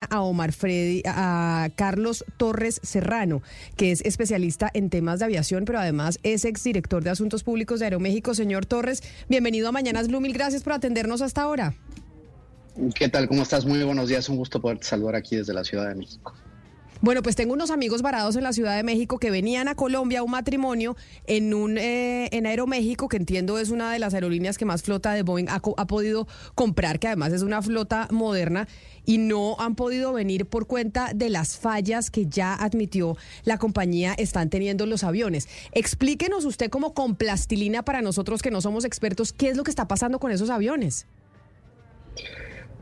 A Omar Freddy, a Carlos Torres Serrano, que es especialista en temas de aviación, pero además es exdirector de Asuntos Públicos de Aeroméxico. Señor Torres, bienvenido a Mañanas Blue, mil gracias por atendernos hasta ahora. ¿Qué tal? ¿Cómo estás? Muy buenos días, un gusto poder saludar aquí desde la Ciudad de México. Bueno, pues tengo unos amigos varados en la Ciudad de México que venían a Colombia a un matrimonio en un eh, en Aeroméxico, que entiendo es una de las aerolíneas que más flota de Boeing ha, ha, podido comprar, que además es una flota moderna, y no han podido venir por cuenta de las fallas que ya admitió la compañía están teniendo los aviones. Explíquenos usted como con plastilina para nosotros que no somos expertos, qué es lo que está pasando con esos aviones.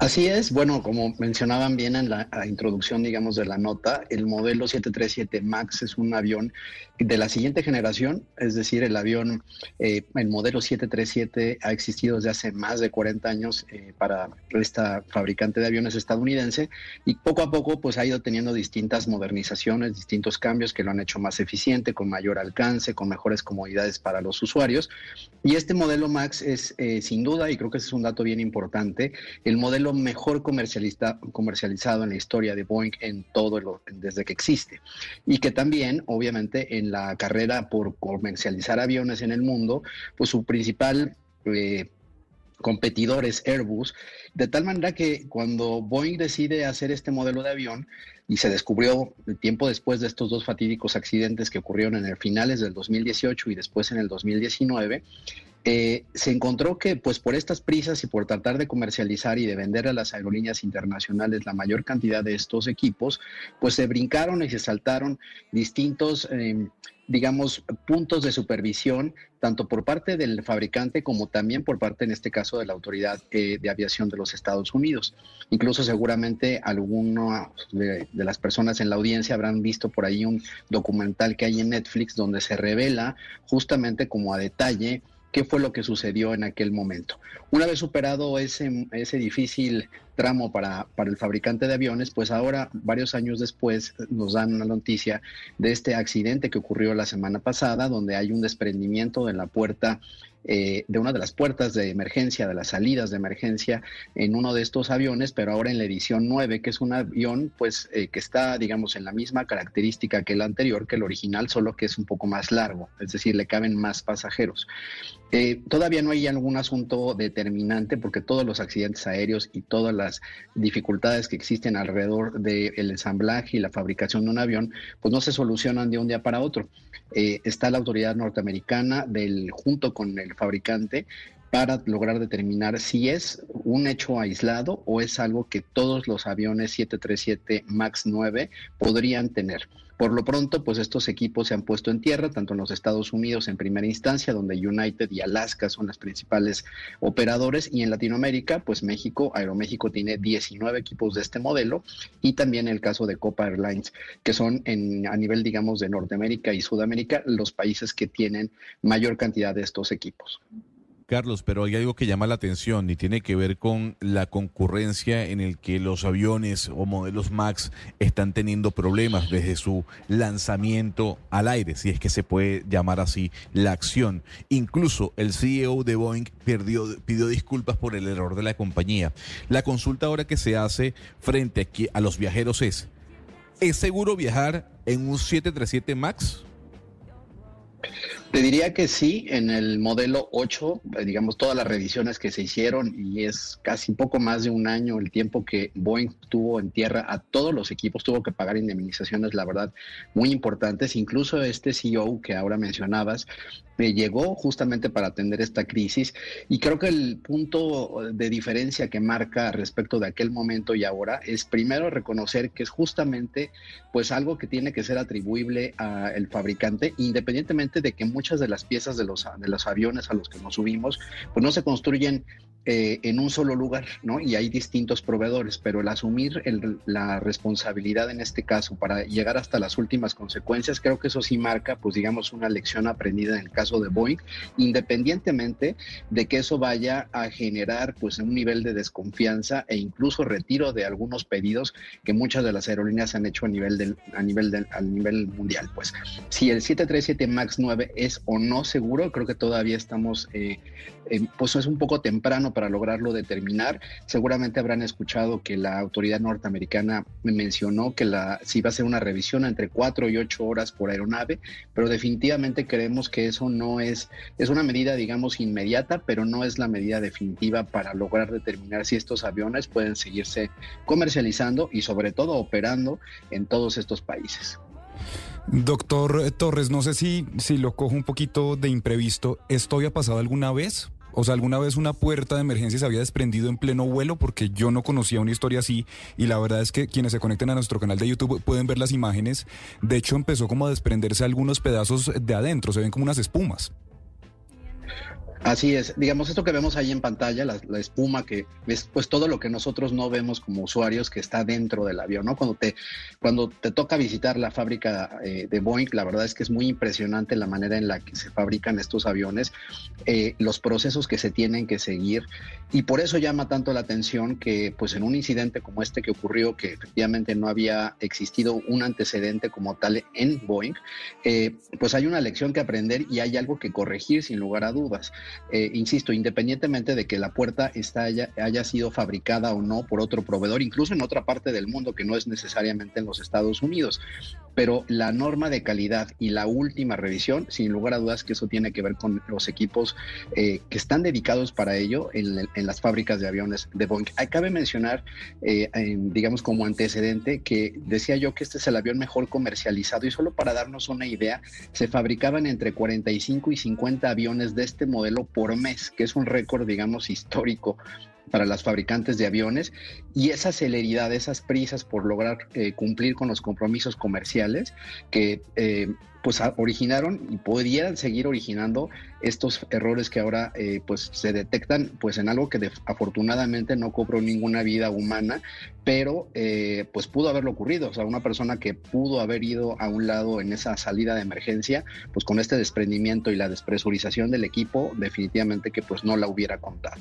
Así es, bueno, como mencionaban bien en la, introducción, digamos, de la nota, el modelo 737 MAX es un avión de la siguiente generación, es decir, el avión, eh, el modelo 737 ha existido desde hace más de 40 años eh, para esta fabricante de aviones estadounidense y poco a poco pues ha ido teniendo distintas modernizaciones, distintos cambios que lo han hecho más eficiente, con mayor alcance, con mejores comodidades para los usuarios. Y este modelo MAX es eh, sin duda, y creo que ese es un dato bien importante, el modelo mejor comercializado en la historia de Boeing en todo desde que existe. Y que también, obviamente, en la carrera por comercializar aviones en el mundo, pues su principal eh, competidor es Airbus, de tal manera que cuando Boeing decide hacer este modelo de avión, y se descubrió el tiempo después de estos dos fatídicos accidentes que ocurrieron en el finales del 2018 y después en el 2019, eh, se encontró que pues por estas prisas y por tratar de comercializar y de vender a las aerolíneas internacionales la mayor cantidad de estos equipos, pues se brincaron y se saltaron distintos, em, digamos, puntos de supervisión, tanto por parte del fabricante como también por parte, en este caso, de la Autoridad eh, de Aviación de los Estados Unidos. Incluso seguramente algunas de, de las personas en la audiencia habrán visto por ahí un documental que hay en Netflix donde se revela justamente como a detalle qué fue lo que sucedió en aquel momento. Una vez superado ese, ese difícil tramo para, para, el fabricante de aviones, pues ahora, varios años después, nos dan una noticia de este accidente que ocurrió la semana pasada, donde hay un desprendimiento de la puerta eh, de una de las puertas de emergencia, de las salidas de emergencia en uno de estos aviones, pero ahora en la edición 9, que es un avión pues eh, que está, digamos, en la misma característica que el anterior, que el original, solo que es un poco más largo, es decir, le caben más pasajeros. Eh, todavía no hay algún asunto determinante porque todos los accidentes aéreos y todas las dificultades que existen alrededor del ensamblaje y la fabricación de un avión, pues no se solucionan de un día para otro. está la autoridad norteamericana del junto con el fabricante para lograr determinar si es un hecho aislado o es algo que todos los aviones 737 MAX 9 podrían tener. Por lo pronto, pues estos equipos se han puesto en tierra, tanto en los Estados Unidos en primera instancia, donde United y Alaska son las principales operadores, y en Latinoamérica, pues México, Aeroméxico tiene 19 equipos de este modelo, y también el caso de Copa Airlines, que son en, a nivel, digamos, de Norteamérica y Sudamérica los países que tienen mayor cantidad de estos equipos. Carlos, pero hay algo que llama la atención y tiene que ver con la concurrencia en el que los aviones o modelos MAX están teniendo problemas desde su lanzamiento al aire, si es que se puede llamar así la acción. Incluso el CEO de Boeing pidió disculpas por el error de la compañía. La consulta ahora que se hace frente a los viajeros es, ¿es seguro viajar en un 737 MAX? Te diría que sí, en el modelo 8, eh, digamos, todas las revisiones que se hicieron y es casi poco más de un año el tiempo que Boeing tuvo en tierra a todos los equipos, tuvo que pagar indemnizaciones, la verdad, muy importantes. Incluso este CEO que ahora mencionabas me llegó justamente para atender esta crisis y creo que el punto de diferencia que marca respecto de aquel momento y ahora es primero reconocer que es justamente pues algo que tiene que ser atribuible al fabricante independientemente de que muchas de las piezas de los, de los aviones a los que nos subimos pues no se construyen eh, en un solo lugar, ¿no? Y hay distintos proveedores, pero el asumir la responsabilidad en este caso para llegar hasta las últimas consecuencias, creo que eso sí marca, pues digamos, una lección aprendida en el caso de Boeing, independientemente de que eso vaya a generar pues un nivel de desconfianza e incluso retiro de algunos pedidos que muchas de las aerolíneas han hecho a nivel del, a nivel del, a nivel mundial. Pues si el 737 MAX 9 es o no seguro, creo que todavía estamos, eh, pues es un poco temprano para lograrlo determinar. Seguramente habrán escuchado que la autoridad norteamericana me mencionó que la, si va a ser una revisión entre cuatro y ocho horas por aeronave, pero definitivamente creemos que eso no es, es una medida, digamos, inmediata, pero no es la medida definitiva para lograr determinar si estos aviones pueden seguirse comercializando y sobre todo operando en todos estos países. Doctor Torres, no sé si, si lo cojo un poquito de imprevisto. ¿Esto había pasado alguna vez? O sea, alguna vez una puerta de emergencia se había desprendido en pleno vuelo porque yo no conocía una historia así y la verdad es que quienes se conecten a nuestro canal de YouTube pueden ver las imágenes. De hecho, empezó como a desprenderse algunos pedazos de adentro, se ven como unas espumas. Así es, digamos, esto que vemos ahí en pantalla, la, espuma que es pues todo lo que nosotros no vemos como usuarios que está dentro del avión, ¿no? Cuando te, cuando te toca visitar la fábrica eh, de Boeing, la verdad es que es muy impresionante la manera en la que se fabrican estos aviones, eh, los procesos que se tienen que seguir y por eso llama tanto la atención que pues en un incidente como este que ocurrió, que efectivamente no había existido un antecedente como tal en Boeing, eh, pues hay una lección que aprender y hay algo que corregir sin lugar a dudas. Eh, insisto, independientemente de que la puerta está, haya, haya, sido fabricada o no por otro proveedor, incluso en otra parte del mundo que no es necesariamente en los Estados Unidos, pero la norma de calidad y la última revisión, sin lugar a dudas que eso tiene que ver con los equipos eh, que están dedicados para ello en, las fábricas de aviones de Boeing. Cabe mencionar, eh, digamos como antecedente, que decía yo que este es el avión mejor comercializado y solo para darnos una idea, se fabricaban entre 45 y 50 aviones de este modelo por mes, que es un récord, digamos, histórico para las fabricantes de aviones y esa celeridad, esas prisas por lograr eh, cumplir con los compromisos comerciales que eh, pues originaron y pudieran seguir originando estos errores que ahora eh, pues se detectan pues en algo que afortunadamente no cobró ninguna vida humana pero pues pudo haberlo ocurrido o sea una persona que pudo haber ido a un lado en esa salida de emergencia pues con este desprendimiento y la despresurización del equipo definitivamente que pues no la hubiera contado.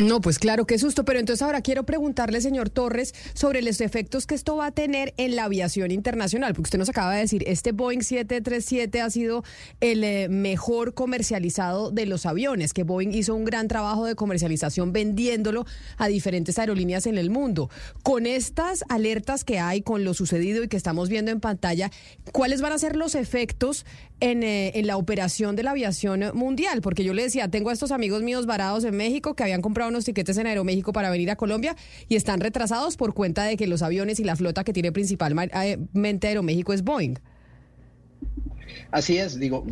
No, pues claro, qué susto. Pero entonces ahora quiero preguntarle, señor Torres, sobre los efectos que esto va a tener en la aviación internacional. Porque usted nos acaba de decir, este Boeing 737 ha sido el eh, mejor comercializado de los aviones, que Boeing hizo un gran trabajo de comercialización vendiéndolo a diferentes aerolíneas en el mundo. Con estas alertas que hay, con lo sucedido y que estamos viendo en pantalla, ¿cuáles van a ser los efectos en, eh, en la operación de la aviación mundial? Porque yo le decía, tengo a estos amigos míos varados en México que habían comprado unos tiquetes en Aeroméxico para venir a Colombia y están retrasados por cuenta de que los aviones y la flota que tiene principalmente Aeroméxico es Boeing. Así es, digo,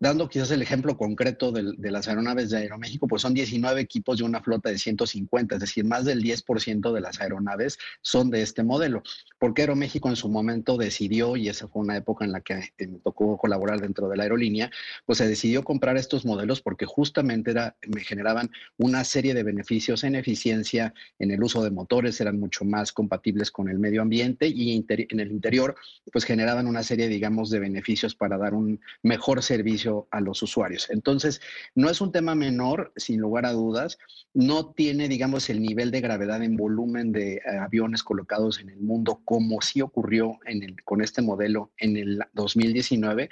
dando quizás el ejemplo concreto de, las aeronaves de Aeroméxico, pues son 19 equipos de una flota de 150, es decir, más del 10% de las aeronaves son de este modelo. Porque Aeroméxico en su momento decidió, y esa fue una época en la que me tocó colaborar dentro de la aerolínea, pues se decidió comprar estos modelos porque justamente era, me generaban una serie de beneficios en eficiencia, en el uso de motores, eran mucho más compatibles con el medio ambiente y en el interior, pues generaban una serie, digamos, de beneficios para dar un mejor servicio a los usuarios. Entonces, no es un tema menor, sin lugar a dudas, no tiene, digamos, el nivel de gravedad en volumen de eh, aviones colocados en el mundo como sí ocurrió con este modelo en el 2019,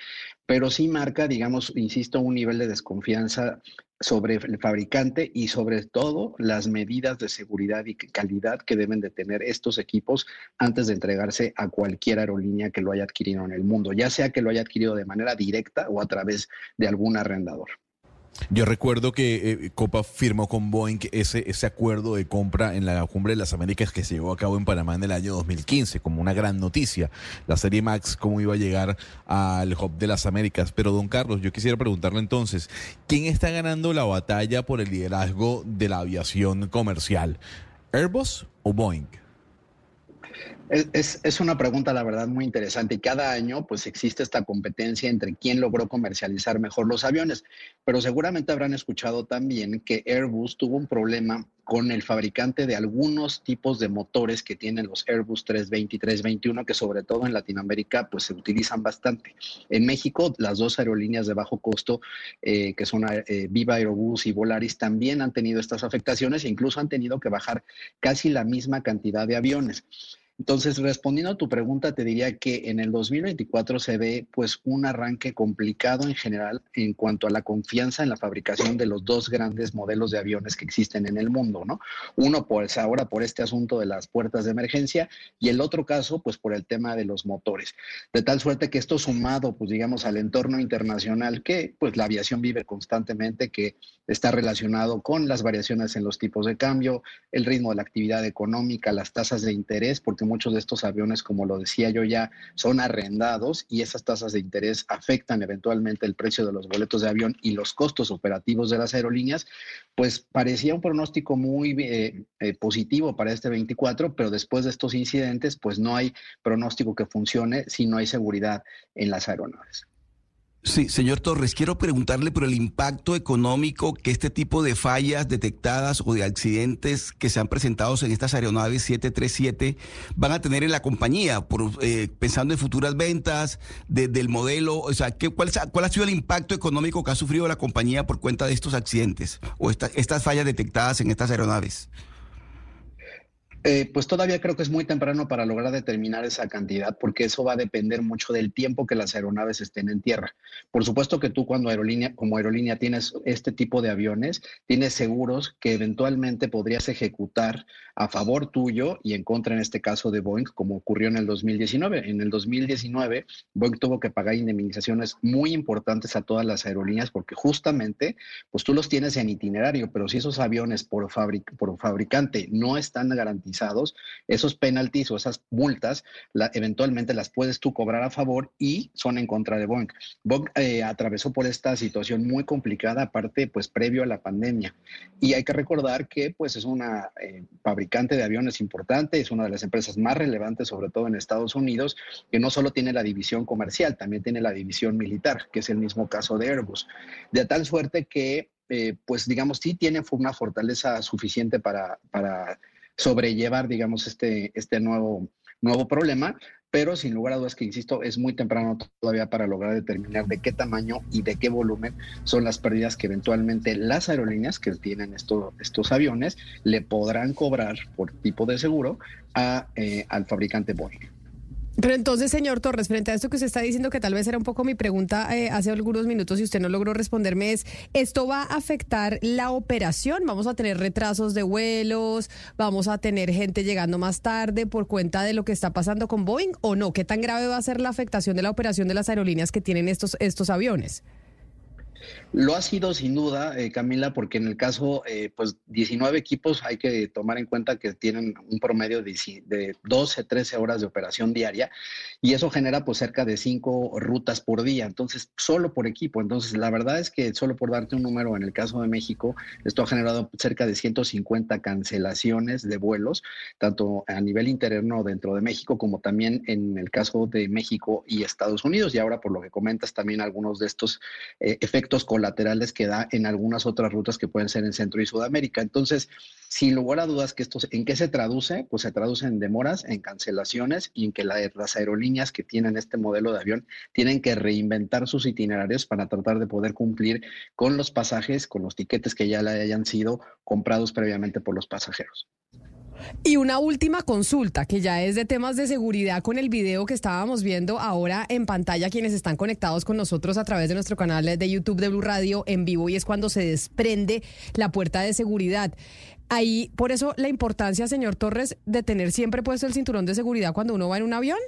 pero sí marca, digamos, insisto, un nivel de desconfianza sobre el fabricante y sobre todo las medidas de seguridad y calidad que deben de tener estos equipos antes de entregarse a cualquier aerolínea que lo haya adquirido en el mundo, ya sea que lo haya adquirido de manera directa o a través de algún arrendador. Yo recuerdo que eh, Copa firmó con Boeing ese, ese acuerdo de compra en la Cumbre de las Américas que se llevó a cabo en Panamá en el año 2015, como una gran noticia. La serie Max, cómo iba a llegar al Hub de las Américas. Pero, don Carlos, yo quisiera preguntarle entonces, ¿quién está ganando la batalla por el liderazgo de la aviación comercial? ¿Airbus o Boeing? Es, una pregunta, la verdad, muy interesante. Y cada año, pues existe esta competencia entre quién logró comercializar mejor los aviones. Pero seguramente habrán escuchado también que Airbus tuvo un problema con el fabricante de algunos tipos de motores que tienen los Airbus 320 y 321, que sobre todo en Latinoamérica, pues se utilizan bastante. En México, las dos aerolíneas de bajo costo, eh, que son eh, Viva Aerobús y Volaris, también han tenido estas afectaciones e incluso han tenido que bajar casi la misma cantidad de aviones. Entonces, respondiendo a tu pregunta, te diría que en el 2024 se ve pues un arranque complicado en general en cuanto a la confianza en la fabricación de los dos grandes modelos de aviones que existen en el mundo, ¿no? Uno pues ahora por este asunto de las puertas de emergencia y el otro caso pues por el tema de los motores. De tal suerte que esto sumado pues digamos al entorno internacional que pues la aviación vive constantemente, que está relacionado con las variaciones en los tipos de cambio, el ritmo de la actividad económica, las tasas de interés, porque muchos de estos aviones, como lo decía yo ya, son arrendados y esas tasas de interés afectan eventualmente el precio de los boletos de avión y los costos operativos de las aerolíneas, pues parecía un pronóstico muy eh, eh, positivo para este 24, pero después de estos incidentes, pues no hay pronóstico que funcione si no hay seguridad en las aeronaves. Sí, señor Torres, quiero preguntarle por el impacto económico que este tipo de fallas detectadas o de accidentes que se han presentado en estas aeronaves 737 van a tener en la compañía, por, eh, pensando en futuras ventas del modelo. O sea, ¿qué, cuál, ¿cuál ha sido el impacto económico que ha sufrido la compañía por cuenta de estos accidentes o estas fallas detectadas en estas aeronaves? Eh, pues todavía creo que es muy temprano para lograr determinar esa cantidad, porque eso va a depender mucho del tiempo que las aeronaves estén en tierra. Por supuesto que tú cuando aerolínea, como aerolínea tienes este tipo de aviones, tienes seguros que eventualmente podrías ejecutar a favor tuyo y en contra en este caso de Boeing, como ocurrió en el 2019. En el 2019, Boeing tuvo que pagar indemnizaciones muy importantes a todas las aerolíneas porque justamente, pues tú los tienes en itinerario, pero si esos aviones por, por fabricante no están garantizados, esos penalties o esas multas eventualmente las puedes tú cobrar a favor y son en contra de Boeing. Boeing eh, atravesó por esta situación muy complicada, aparte, pues previo a la pandemia. Y hay que recordar que pues es una eh, fabricante de aviones importante, es una de las empresas más relevantes, sobre todo en Estados Unidos, que no solo tiene la división comercial, también tiene la división militar, que es el mismo caso de Airbus. De tal suerte que eh, pues digamos, sí tiene una fortaleza suficiente para, para sobrellevar, digamos, este, este nuevo, nuevo problema, pero sin lugar a dudas que, insisto, es muy temprano todavía para lograr determinar de qué tamaño y de qué volumen son las pérdidas que eventualmente las aerolíneas que tienen estos aviones le podrán cobrar por tipo de seguro a, eh, al fabricante Boeing. Pero entonces, señor Torres, frente a esto que usted está diciendo, que tal vez era un poco mi pregunta eh, hace algunos minutos y usted no logró responderme, es, ¿esto va a afectar la operación? ¿Vamos a tener retrasos de vuelos? ¿Vamos a tener gente llegando más tarde por cuenta de lo que está pasando con Boeing o no? ¿Qué tan grave va a ser la afectación de la operación de las aerolíneas que tienen estos, estos aviones? Lo ha sido sin duda, eh, Camila, porque en el caso, eh, pues 19 equipos hay que tomar en cuenta que tienen un promedio de, de 12, 13 horas de operación diaria y eso genera pues cerca de 5 rutas por día, entonces solo por equipo. Entonces la verdad es que solo por darte un número, en el caso de México, esto ha generado cerca de 150 cancelaciones de vuelos, tanto a nivel interno dentro de México como también en el caso de México y Estados Unidos. Y ahora por lo que comentas también algunos de estos eh, efectos colaterales que da en algunas otras rutas que pueden ser en Centro y Sudamérica. Entonces, sin lugar a dudas que esto, ¿en qué se traduce? Pues se traduce en demoras, en cancelaciones y en que las aerolíneas que tienen este modelo de avión tienen que reinventar sus itinerarios para tratar de poder cumplir con los pasajes, con los tiquetes que ya le hayan sido comprados previamente por los pasajeros. Y una última consulta, que ya es de temas de seguridad con el video que estábamos viendo ahora en pantalla, quienes están conectados con nosotros a través de nuestro canal de YouTube de Blue Radio en vivo, y es cuando se desprende la puerta de seguridad. Ahí, por eso la importancia, señor Torres, de tener siempre puesto el cinturón de seguridad cuando uno va en un avión.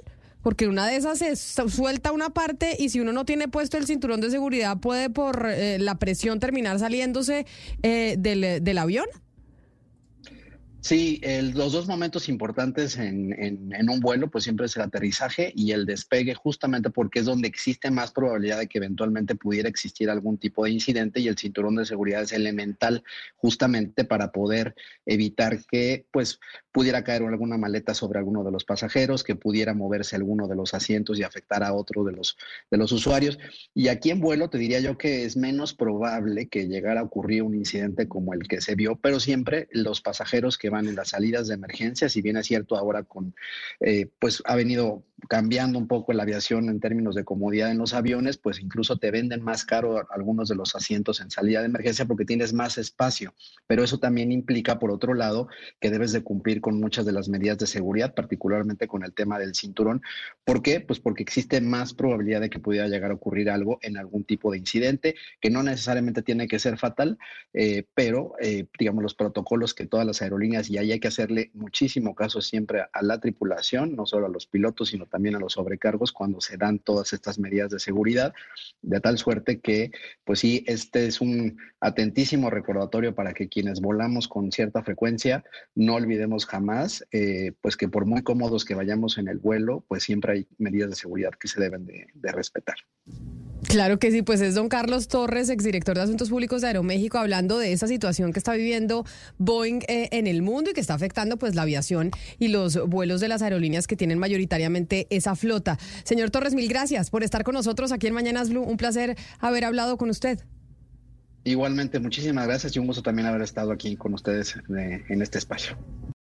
Porque una de esas se suelta una parte y si uno no tiene puesto el cinturón de seguridad puede por eh, la presión terminar saliéndose eh, del, del avión. Sí, los dos momentos importantes en, un vuelo, pues siempre es el aterrizaje y el despegue, justamente porque es donde existe más probabilidad de que eventualmente pudiera existir algún tipo de incidente y el cinturón de seguridad es elemental justamente para poder evitar que, pues, pudiera caer alguna maleta sobre alguno de los pasajeros, que pudiera moverse alguno de los asientos y afectar a otro de los, de los usuarios. Y aquí en vuelo te diría yo que es menos probable que llegara a ocurrir un incidente como el que se vio, pero siempre los pasajeros que en las salidas de emergencia, si bien es cierto ahora con, eh, pues ha venido cambiando un poco la aviación en términos de comodidad en los aviones, pues incluso te venden más caro algunos de los asientos en salida de emergencia porque tienes más espacio. Pero eso también implica, por otro lado, que debes de cumplir con muchas de las medidas de seguridad, particularmente con el tema del cinturón. ¿Por qué? Pues porque existe más probabilidad de que pudiera llegar a ocurrir algo en algún tipo de incidente, que no necesariamente tiene que ser fatal, eh, pero eh, digamos los protocolos que todas las aerolíneas y ahí hay que hacerle muchísimo caso siempre a la tripulación, no solo a los pilotos, sino también a los sobrecargos cuando se dan todas estas medidas de seguridad, de tal suerte que, pues sí, este es un atentísimo recordatorio para que quienes volamos con cierta frecuencia no olvidemos jamás, eh, pues que por muy cómodos que vayamos en el vuelo, pues siempre hay medidas de seguridad que se deben de, respetar. Claro que sí, pues es don Carlos Torres, exdirector de Asuntos Públicos de Aeroméxico, hablando de esa situación que está viviendo Boeing eh, en el mundo y que está afectando pues la aviación y los vuelos de las aerolíneas que tienen mayoritariamente esa flota. Señor Torres, mil gracias por estar con nosotros aquí en Mañanas Blue. Un placer haber hablado con usted. Igualmente, muchísimas gracias y un gusto también haber estado aquí con ustedes eh, en este espacio.